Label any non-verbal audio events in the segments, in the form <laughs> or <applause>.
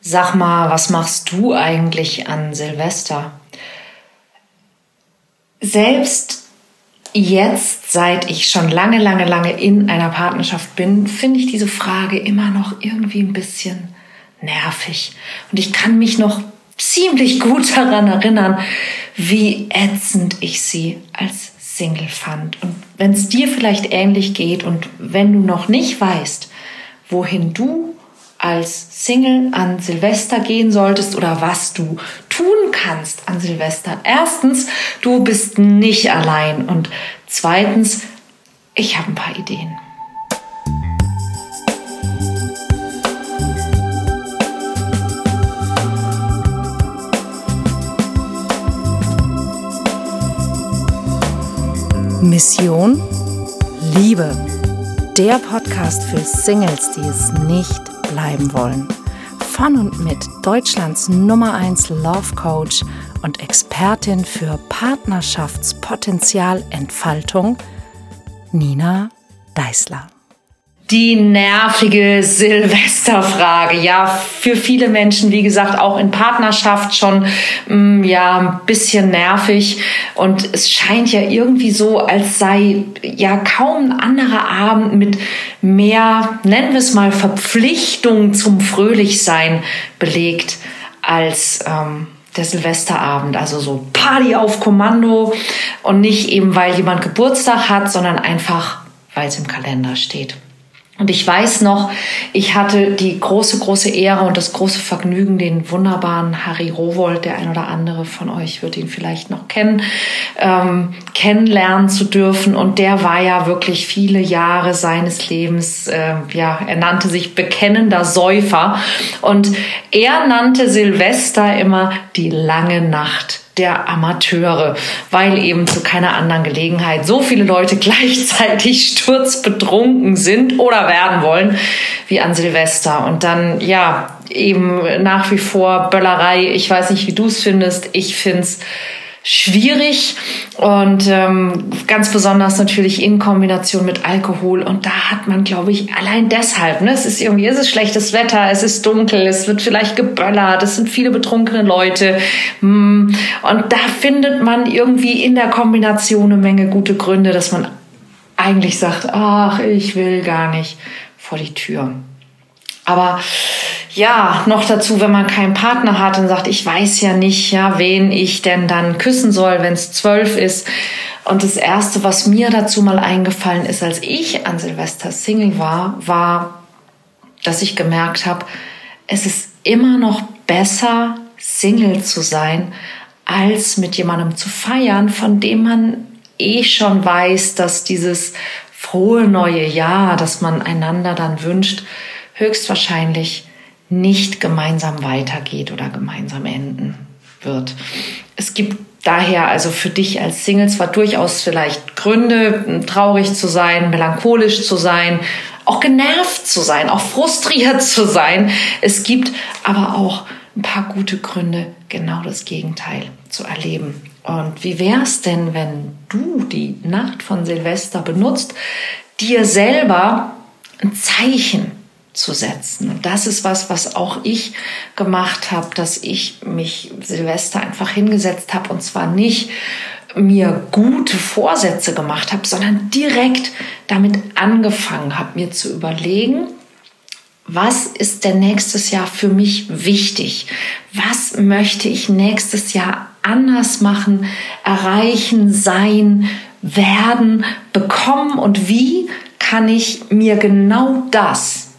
Sag mal, was machst du eigentlich an Silvester? Selbst jetzt, seit ich schon lange, lange, lange in einer Partnerschaft bin, finde ich diese Frage immer noch irgendwie ein bisschen nervig. Und ich kann mich noch ziemlich gut daran erinnern, wie ätzend ich sie als Single fand. Und wenn es dir vielleicht ähnlich geht und wenn du noch nicht weißt, wohin du als Single an Silvester gehen solltest oder was du tun kannst an Silvester. Erstens, du bist nicht allein und zweitens, ich habe ein paar Ideen. Mission Liebe. Der Podcast für Singles, die es nicht bleiben wollen. Von und mit Deutschlands Nummer 1 Love Coach und Expertin für Partnerschaftspotenzialentfaltung, Nina Deißler. Die nervige Silvesterfrage. Ja, für viele Menschen, wie gesagt, auch in Partnerschaft schon, mm, ja, ein bisschen nervig. Und es scheint ja irgendwie so, als sei ja kaum ein anderer Abend mit mehr, nennen wir es mal, Verpflichtung zum Fröhlichsein belegt als, ähm, der Silvesterabend, also so Party auf Kommando und nicht eben, weil jemand Geburtstag hat, sondern einfach, weil es im Kalender steht. Und ich weiß noch, ich hatte die große, große Ehre und das große Vergnügen, den wunderbaren Harry Rowold, der ein oder andere von euch wird ihn vielleicht noch kennen, ähm, kennenlernen zu dürfen. Und der war ja wirklich viele Jahre seines Lebens, äh, ja, er nannte sich bekennender Säufer. Und er nannte Silvester immer die lange Nacht der Amateure, weil eben zu keiner anderen Gelegenheit so viele Leute <laughs> gleichzeitig sturzbetrunken sind oder werden wollen wie an Silvester. Und dann, ja, eben nach wie vor Böllerei. Ich weiß nicht, wie du es findest. Ich finde es schwierig und ähm, ganz besonders natürlich in Kombination mit Alkohol. Und da hat man, glaube ich, allein deshalb, ne, es ist irgendwie, es ist schlechtes Wetter, es ist dunkel, es wird vielleicht geböllert, es sind viele betrunkene Leute. Mm, und da findet man irgendwie in der Kombination eine Menge gute Gründe, dass man eigentlich sagt, ach, ich will gar nicht vor die Tür. Aber ja, noch dazu, wenn man keinen Partner hat und sagt, ich weiß ja nicht, ja, wen ich denn dann küssen soll, wenn es zwölf ist. Und das erste, was mir dazu mal eingefallen ist, als ich an Silvester Single war, war, dass ich gemerkt habe, es ist immer noch besser, Single zu sein, als mit jemandem zu feiern, von dem man eh schon weiß, dass dieses frohe neue Jahr, das man einander dann wünscht, höchstwahrscheinlich nicht gemeinsam weitergeht oder gemeinsam enden wird. Es gibt daher also für dich als Single zwar durchaus vielleicht Gründe, traurig zu sein, melancholisch zu sein, auch genervt zu sein, auch frustriert <laughs> zu sein. Es gibt aber auch ein paar gute Gründe, genau das Gegenteil zu erleben. Und wie wäre es denn, wenn du die Nacht von Silvester benutzt, dir selber ein Zeichen zu setzen. Und das ist was, was auch ich gemacht habe, dass ich mich Silvester einfach hingesetzt habe und zwar nicht mir gute Vorsätze gemacht habe, sondern direkt damit angefangen habe, mir zu überlegen, was ist denn nächstes Jahr für mich wichtig? Was möchte ich nächstes Jahr anders machen, erreichen, sein, werden, bekommen und wie kann ich mir genau das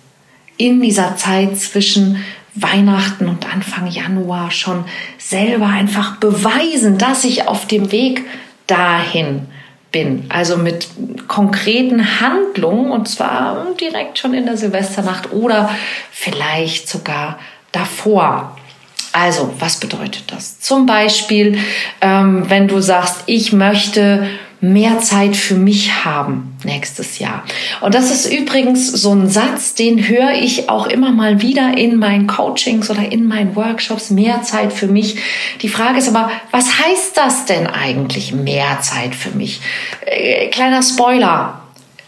in dieser Zeit zwischen Weihnachten und Anfang Januar schon selber einfach beweisen, dass ich auf dem Weg dahin bin. Also mit konkreten Handlungen und zwar direkt schon in der Silvesternacht oder vielleicht sogar davor. Also, was bedeutet das? Zum Beispiel, ähm, wenn du sagst, ich möchte mehr Zeit für mich haben nächstes Jahr. Und das ist übrigens so ein Satz, den höre ich auch immer mal wieder in meinen Coachings oder in meinen Workshops, mehr Zeit für mich. Die Frage ist aber, was heißt das denn eigentlich, mehr Zeit für mich? Äh, kleiner Spoiler,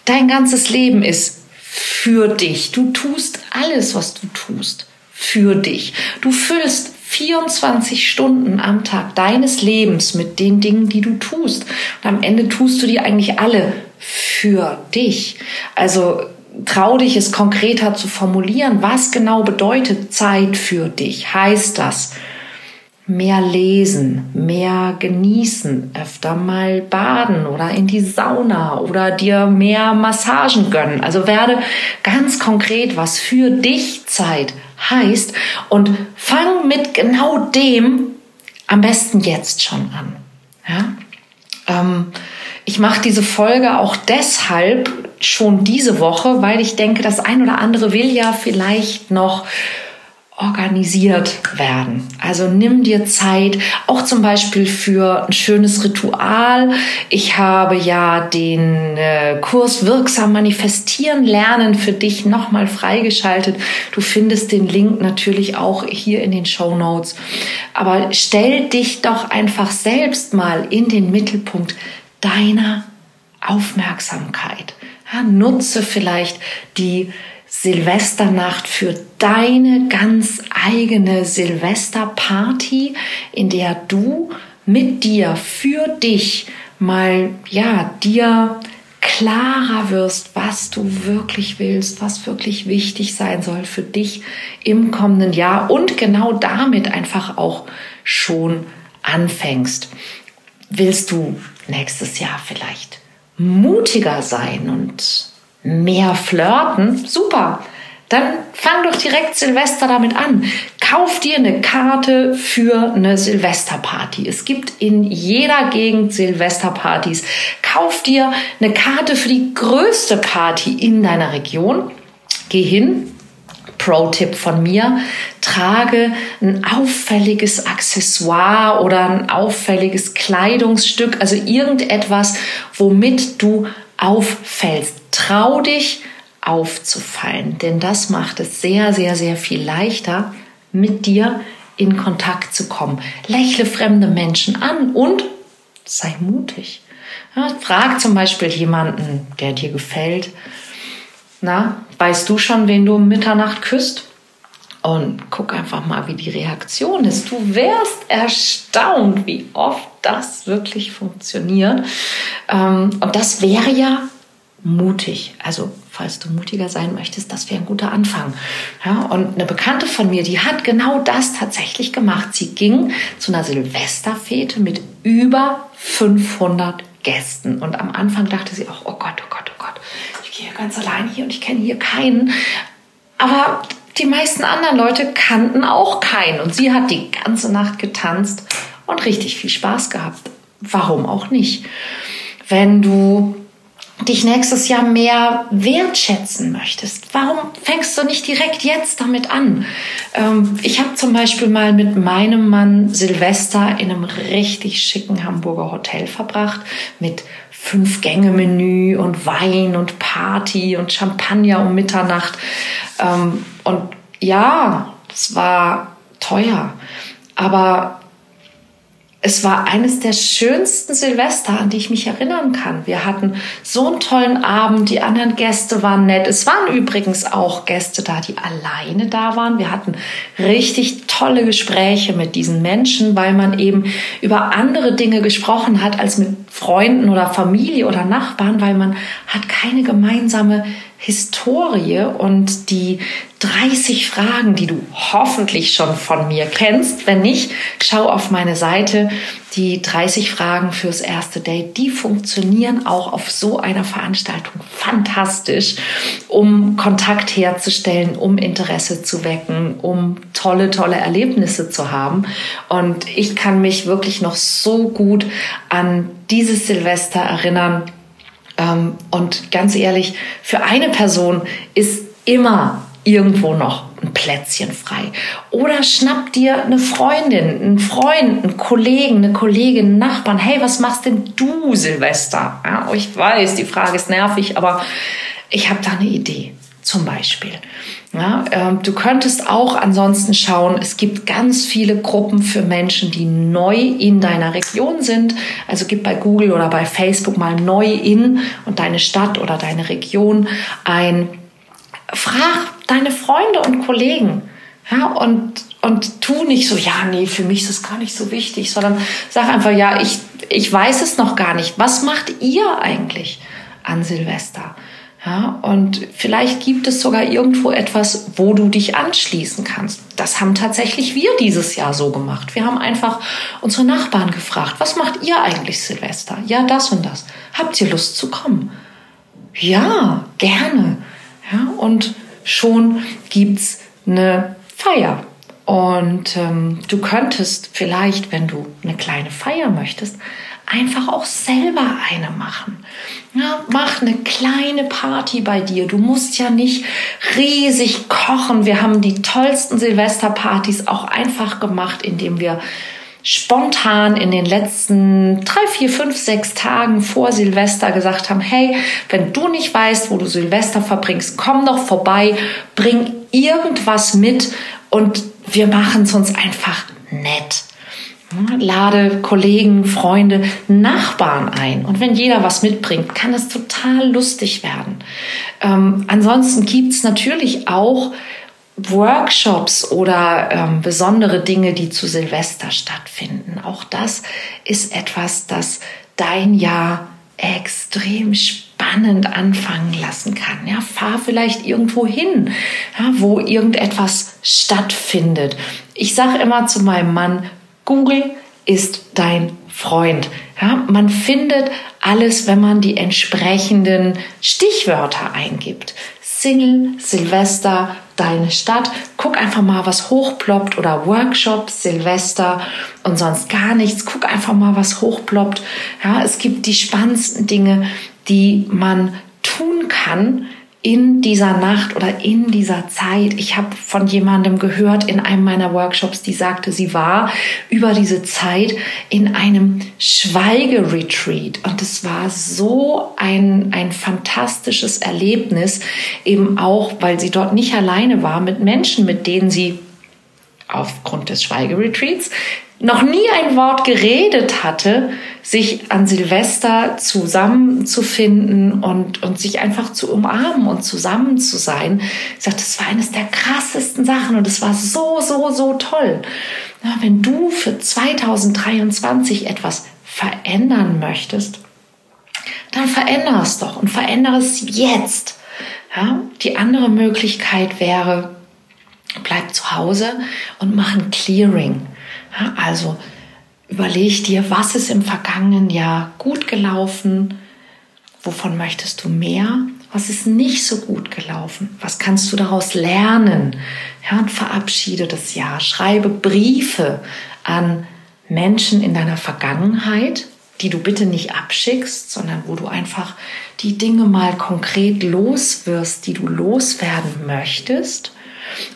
dein ganzes Leben ist für dich. Du tust alles, was du tust für dich. Du füllst 24 Stunden am Tag deines Lebens mit den Dingen, die du tust. Und am Ende tust du die eigentlich alle für dich. Also trau dich, es konkreter zu formulieren. Was genau bedeutet Zeit für dich? Heißt das, mehr lesen, mehr genießen, öfter mal baden oder in die Sauna oder dir mehr Massagen gönnen. Also werde ganz konkret, was für dich Zeit heißt und fang mit genau dem am besten jetzt schon an. Ja? Ähm, ich mache diese Folge auch deshalb schon diese Woche, weil ich denke, das ein oder andere will ja vielleicht noch organisiert werden. Also nimm dir Zeit, auch zum Beispiel für ein schönes Ritual. Ich habe ja den äh, Kurs Wirksam Manifestieren Lernen für dich nochmal freigeschaltet. Du findest den Link natürlich auch hier in den Show Notes. Aber stell dich doch einfach selbst mal in den Mittelpunkt deiner Aufmerksamkeit. Ja, nutze vielleicht die Silvesternacht für deine ganz eigene Silvesterparty, in der du mit dir für dich mal ja dir klarer wirst, was du wirklich willst, was wirklich wichtig sein soll für dich im kommenden Jahr und genau damit einfach auch schon anfängst. Willst du nächstes Jahr vielleicht mutiger sein und mehr flirten, super. Dann fang doch direkt Silvester damit an. Kauf dir eine Karte für eine Silvesterparty. Es gibt in jeder Gegend Silvesterpartys. Kauf dir eine Karte für die größte Party in deiner Region. Geh hin, Pro-Tipp von mir, trage ein auffälliges Accessoire oder ein auffälliges Kleidungsstück, also irgendetwas, womit du auffällst. Trau dich aufzufallen, denn das macht es sehr, sehr, sehr viel leichter, mit dir in Kontakt zu kommen. Lächle fremde Menschen an und sei mutig. Ja, frag zum Beispiel jemanden, der dir gefällt. Na, weißt du schon, wen du um Mitternacht küsst? Und guck einfach mal, wie die Reaktion ist. Du wärst erstaunt, wie oft das wirklich funktioniert. Ähm, und das wäre ja mutig. Also falls du mutiger sein möchtest, das wäre ein guter Anfang. Ja, und eine Bekannte von mir, die hat genau das tatsächlich gemacht. Sie ging zu einer Silvesterfete mit über 500 Gästen. Und am Anfang dachte sie auch, oh Gott, oh Gott, oh Gott, ich gehe ganz allein hier und ich kenne hier keinen. Aber die meisten anderen Leute kannten auch keinen. Und sie hat die ganze Nacht getanzt und richtig viel Spaß gehabt. Warum auch nicht? Wenn du dich nächstes Jahr mehr wertschätzen möchtest, warum fängst du nicht direkt jetzt damit an? Ähm, ich habe zum Beispiel mal mit meinem Mann Silvester in einem richtig schicken Hamburger Hotel verbracht mit fünf Gänge Menü und Wein und Party und Champagner um Mitternacht. Ähm, und ja, es war teuer, aber es war eines der schönsten Silvester, an die ich mich erinnern kann. Wir hatten so einen tollen Abend, die anderen Gäste waren nett. Es waren übrigens auch Gäste da, die alleine da waren. Wir hatten richtig tolle Gespräche mit diesen Menschen, weil man eben über andere Dinge gesprochen hat als mit Freunden oder Familie oder Nachbarn, weil man hat keine gemeinsame Historie und die 30 Fragen, die du hoffentlich schon von mir kennst. Wenn nicht, schau auf meine Seite. Die 30 Fragen fürs erste Date, die funktionieren auch auf so einer Veranstaltung fantastisch, um Kontakt herzustellen, um Interesse zu wecken, um tolle, tolle Erlebnisse zu haben. Und ich kann mich wirklich noch so gut an dieses Silvester erinnern und ganz ehrlich, für eine Person ist immer irgendwo noch ein Plätzchen frei. Oder schnapp dir eine Freundin, einen Freund, einen Kollegen, eine Kollegin, einen Nachbarn. Hey, was machst denn du, Silvester? Ja, ich weiß, die Frage ist nervig, aber ich habe da eine Idee. Zum Beispiel. Ja, äh, du könntest auch ansonsten schauen, es gibt ganz viele Gruppen für Menschen, die neu in deiner Region sind. Also gib bei Google oder bei Facebook mal neu in und deine Stadt oder deine Region ein. Frag deine Freunde und Kollegen, Ja, und, und tu nicht so, ja, nee, für mich ist das gar nicht so wichtig, sondern sag einfach, ja, ich, ich weiß es noch gar nicht. Was macht ihr eigentlich an Silvester? Ja, und vielleicht gibt es sogar irgendwo etwas, wo du dich anschließen kannst. Das haben tatsächlich wir dieses Jahr so gemacht. Wir haben einfach unsere Nachbarn gefragt, was macht ihr eigentlich Silvester? Ja, das und das. Habt ihr Lust zu kommen? Ja, gerne. Ja, und schon gibt's eine Feier. Und ähm, du könntest vielleicht, wenn du eine kleine Feier möchtest, einfach auch selber eine machen. Ja, mach eine kleine Party bei dir. Du musst ja nicht riesig kochen. Wir haben die tollsten Silvesterpartys auch einfach gemacht, indem wir spontan in den letzten drei, vier, fünf, sechs Tagen vor Silvester gesagt haben, hey, wenn du nicht weißt, wo du Silvester verbringst, komm doch vorbei, bring irgendwas mit und wir machen es uns einfach nett. Lade Kollegen, Freunde, Nachbarn ein. Und wenn jeder was mitbringt, kann es total lustig werden. Ähm, ansonsten es natürlich auch Workshops oder ähm, besondere Dinge, die zu Silvester stattfinden. Auch das ist etwas, das dein Jahr extrem spannend anfangen lassen kann. Ja, fahr vielleicht irgendwo hin, ja, wo irgendetwas stattfindet. Ich sage immer zu meinem Mann, Google ist dein Freund. Ja, man findet alles, wenn man die entsprechenden Stichwörter eingibt. Single, Silvester, deine Stadt. Guck einfach mal, was hochploppt oder Workshop, Silvester und sonst gar nichts. Guck einfach mal, was hochploppt. Ja, es gibt die spannendsten Dinge, die man tun kann, in dieser Nacht oder in dieser Zeit. Ich habe von jemandem gehört in einem meiner Workshops, die sagte, sie war über diese Zeit in einem Schweigeretreat und es war so ein, ein fantastisches Erlebnis, eben auch, weil sie dort nicht alleine war mit Menschen, mit denen sie aufgrund des Schweigeretreats noch nie ein Wort geredet hatte, sich an Silvester zusammenzufinden und, und sich einfach zu umarmen und zusammen zu sein. Ich sagte, das war eines der krassesten Sachen und es war so, so, so toll. Ja, wenn du für 2023 etwas verändern möchtest, dann verändere es doch und verändere es jetzt. Ja, die andere Möglichkeit wäre, bleib zu Hause und mach ein Clearing. Also überleg dir, was ist im vergangenen Jahr gut gelaufen, wovon möchtest du mehr, was ist nicht so gut gelaufen, was kannst du daraus lernen. Ja, und verabschiede das Jahr. Schreibe Briefe an Menschen in deiner Vergangenheit, die du bitte nicht abschickst, sondern wo du einfach die Dinge mal konkret loswirst, die du loswerden möchtest.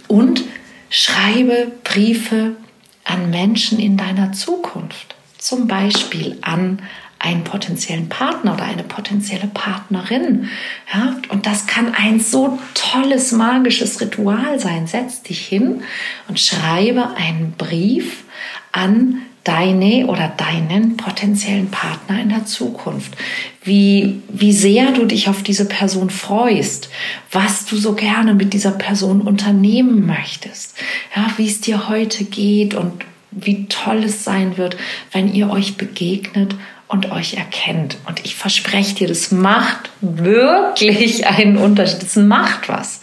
Und schreibe Briefe an Menschen in deiner Zukunft, zum Beispiel an einen potenziellen Partner oder eine potenzielle Partnerin. Ja, und das kann ein so tolles magisches Ritual sein. Setz dich hin und schreibe einen Brief an deine oder deinen potenziellen Partner in der Zukunft. Wie, wie sehr du dich auf diese Person freust, was du so gerne mit dieser Person unternehmen möchtest, ja, wie es dir heute geht und wie toll es sein wird, wenn ihr euch begegnet und euch erkennt. Und ich verspreche dir, das macht wirklich einen Unterschied. Das macht was.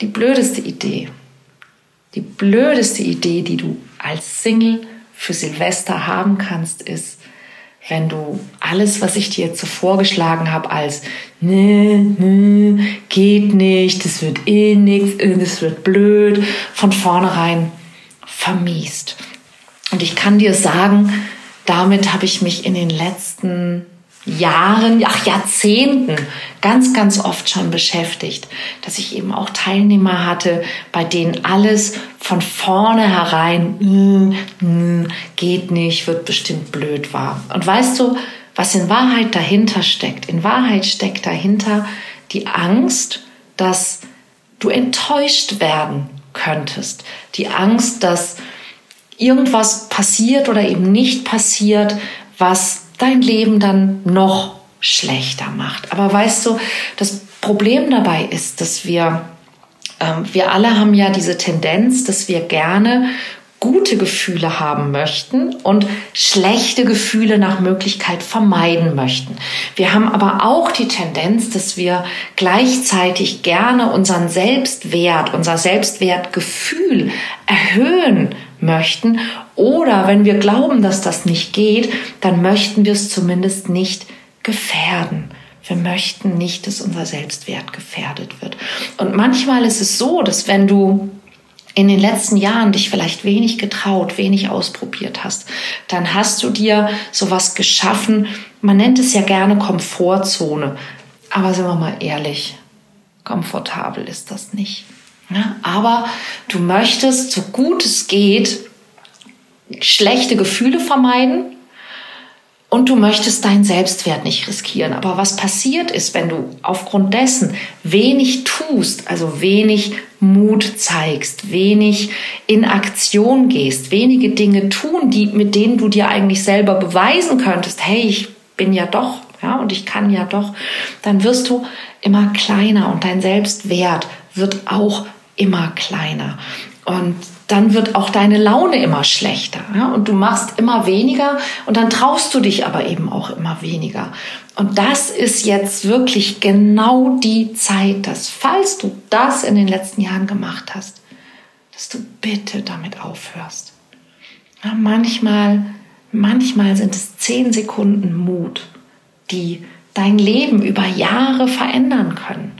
Die blödeste Idee, die blödeste Idee, die du als Single für Silvester haben kannst, ist, wenn du alles, was ich dir jetzt so vorgeschlagen habe, als ne, ne, geht nicht, das wird eh nichts, das wird blöd, von vornherein vermiest. Und ich kann dir sagen, damit habe ich mich in den letzten Jahren, ach Jahrzehnten ganz, ganz oft schon beschäftigt, dass ich eben auch Teilnehmer hatte, bei denen alles von vorne herein mm, mm, geht nicht, wird bestimmt blöd war. Und weißt du, was in Wahrheit dahinter steckt? In Wahrheit steckt dahinter die Angst, dass du enttäuscht werden könntest. Die Angst, dass irgendwas passiert oder eben nicht passiert, was dein Leben dann noch schlechter macht. Aber weißt du, das Problem dabei ist, dass wir ähm, wir alle haben ja diese Tendenz, dass wir gerne gute Gefühle haben möchten und schlechte Gefühle nach Möglichkeit vermeiden möchten. Wir haben aber auch die Tendenz, dass wir gleichzeitig gerne unseren Selbstwert, unser Selbstwertgefühl erhöhen möchten oder wenn wir glauben, dass das nicht geht, dann möchten wir es zumindest nicht gefährden. Wir möchten nicht, dass unser Selbstwert gefährdet wird. Und manchmal ist es so, dass wenn du in den letzten Jahren dich vielleicht wenig getraut, wenig ausprobiert hast, dann hast du dir sowas geschaffen. Man nennt es ja gerne Komfortzone. Aber sind wir mal ehrlich, komfortabel ist das nicht. Ja, aber du möchtest, so gut es geht, schlechte Gefühle vermeiden und du möchtest deinen Selbstwert nicht riskieren. Aber was passiert ist, wenn du aufgrund dessen wenig tust, also wenig Mut zeigst, wenig in Aktion gehst, wenige Dinge tun, die, mit denen du dir eigentlich selber beweisen könntest, hey, ich bin ja doch, ja, und ich kann ja doch, dann wirst du immer kleiner und dein Selbstwert wird auch immer kleiner. Und dann wird auch deine Laune immer schlechter ja? und du machst immer weniger und dann traust du dich aber eben auch immer weniger. Und das ist jetzt wirklich genau die Zeit, dass falls du das in den letzten Jahren gemacht hast, dass du bitte damit aufhörst. Ja, manchmal, manchmal sind es zehn Sekunden Mut, die dein Leben über Jahre verändern können.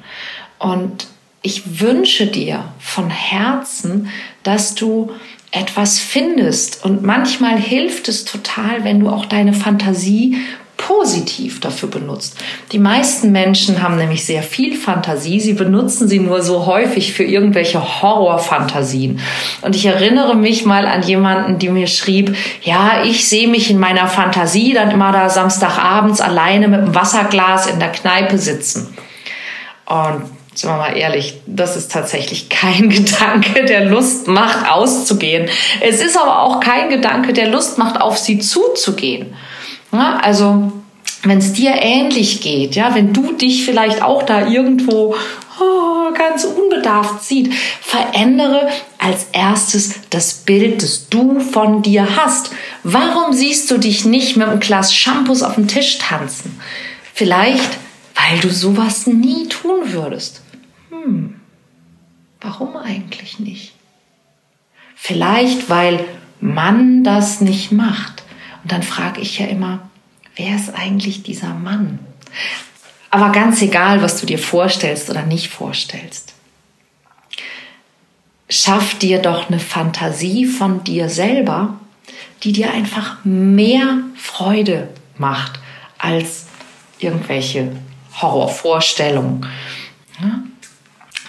Und ich wünsche dir von Herzen, dass du etwas findest. Und manchmal hilft es total, wenn du auch deine Fantasie positiv dafür benutzt. Die meisten Menschen haben nämlich sehr viel Fantasie, sie benutzen sie nur so häufig für irgendwelche Horrorfantasien. Und ich erinnere mich mal an jemanden, die mir schrieb, ja, ich sehe mich in meiner Fantasie dann immer da Samstagabends alleine mit einem Wasserglas in der Kneipe sitzen. Und sind wir mal ehrlich, das ist tatsächlich kein <laughs> Gedanke, der Lust macht, auszugehen. Es ist aber auch kein Gedanke, der Lust macht, auf sie zuzugehen. Ja, also, wenn es dir ähnlich geht, ja, wenn du dich vielleicht auch da irgendwo oh, ganz unbedarft sieht, verändere als erstes das Bild, das du von dir hast. Warum siehst du dich nicht mit einem Glas Shampoos auf dem Tisch tanzen? Vielleicht weil du sowas nie tun würdest. Hm, warum eigentlich nicht? Vielleicht, weil man das nicht macht. Und dann frage ich ja immer, wer ist eigentlich dieser Mann? Aber ganz egal, was du dir vorstellst oder nicht vorstellst. Schaff dir doch eine Fantasie von dir selber, die dir einfach mehr Freude macht als irgendwelche Horrorvorstellung.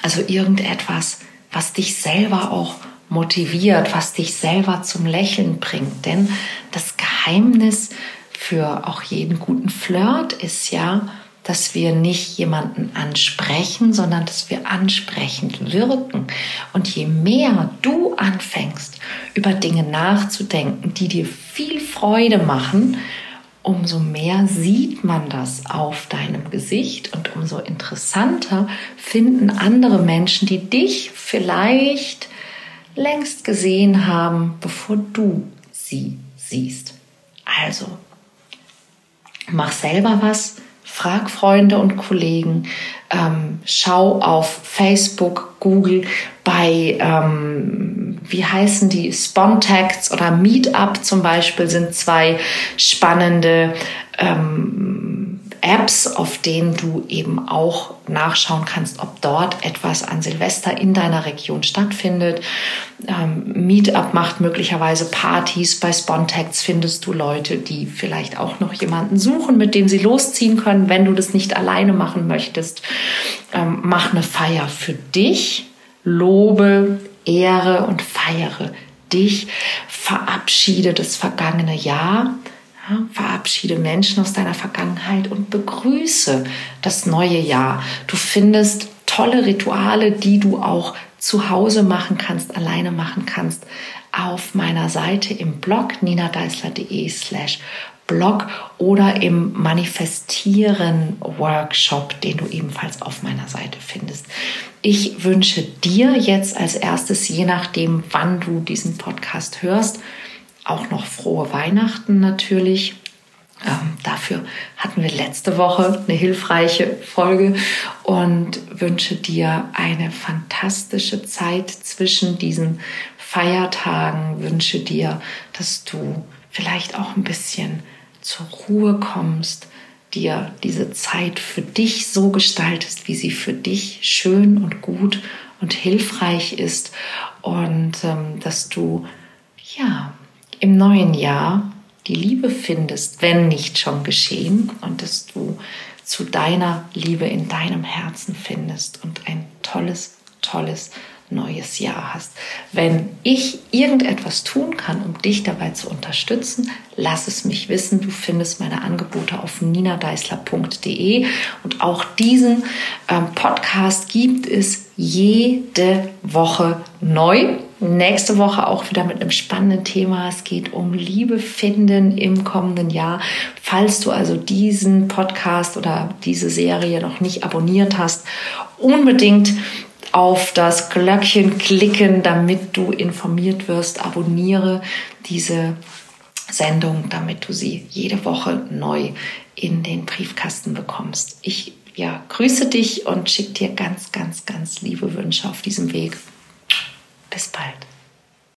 Also irgendetwas, was dich selber auch motiviert, was dich selber zum Lächeln bringt. Denn das Geheimnis für auch jeden guten Flirt ist ja, dass wir nicht jemanden ansprechen, sondern dass wir ansprechend wirken. Und je mehr du anfängst, über Dinge nachzudenken, die dir viel Freude machen, umso mehr sieht man das auf deinem Gesicht und umso interessanter finden andere Menschen, die dich vielleicht längst gesehen haben, bevor du sie siehst. Also, mach selber was, frag Freunde und Kollegen, ähm, schau auf Facebook, Google, bei, ähm, wie heißen die, Spontex oder Meetup zum Beispiel sind zwei spannende ähm, Apps, auf denen du eben auch nachschauen kannst, ob dort etwas an Silvester in deiner Region stattfindet. Ähm, Meetup macht möglicherweise Partys. Bei Spontex findest du Leute, die vielleicht auch noch jemanden suchen, mit dem sie losziehen können, wenn du das nicht alleine machen möchtest. Ähm, mach eine Feier für dich lobe, ehre und feiere dich, verabschiede das vergangene Jahr, ja, verabschiede Menschen aus deiner Vergangenheit und begrüße das neue Jahr. Du findest tolle Rituale, die du auch zu Hause machen kannst, alleine machen kannst, auf meiner Seite im Blog ninadeisler.de slash Blog oder im Manifestieren Workshop, den du ebenfalls auf meiner Seite findest. Ich wünsche dir jetzt als erstes, je nachdem, wann du diesen Podcast hörst, auch noch frohe Weihnachten natürlich. Ähm, dafür hatten wir letzte Woche eine hilfreiche Folge und wünsche dir eine fantastische Zeit zwischen diesen Feiertagen. Wünsche dir, dass du vielleicht auch ein bisschen zur Ruhe kommst, dir diese Zeit für dich so gestaltest, wie sie für dich schön und gut und hilfreich ist und ähm, dass du ja im neuen Jahr die Liebe findest, wenn nicht schon geschehen und dass du zu deiner Liebe in deinem Herzen findest und ein tolles, tolles neues Jahr hast. Wenn ich irgendetwas tun kann, um dich dabei zu unterstützen, lass es mich wissen. Du findest meine Angebote auf ninadeisler.de und auch diesen ähm, Podcast gibt es jede Woche neu. Nächste Woche auch wieder mit einem spannenden Thema. Es geht um Liebe finden im kommenden Jahr. Falls du also diesen Podcast oder diese Serie noch nicht abonniert hast, unbedingt auf das Glöckchen klicken, damit du informiert wirst. Abonniere diese Sendung, damit du sie jede Woche neu in den Briefkasten bekommst. Ich ja, grüße dich und schicke dir ganz, ganz, ganz liebe Wünsche auf diesem Weg. Bis bald.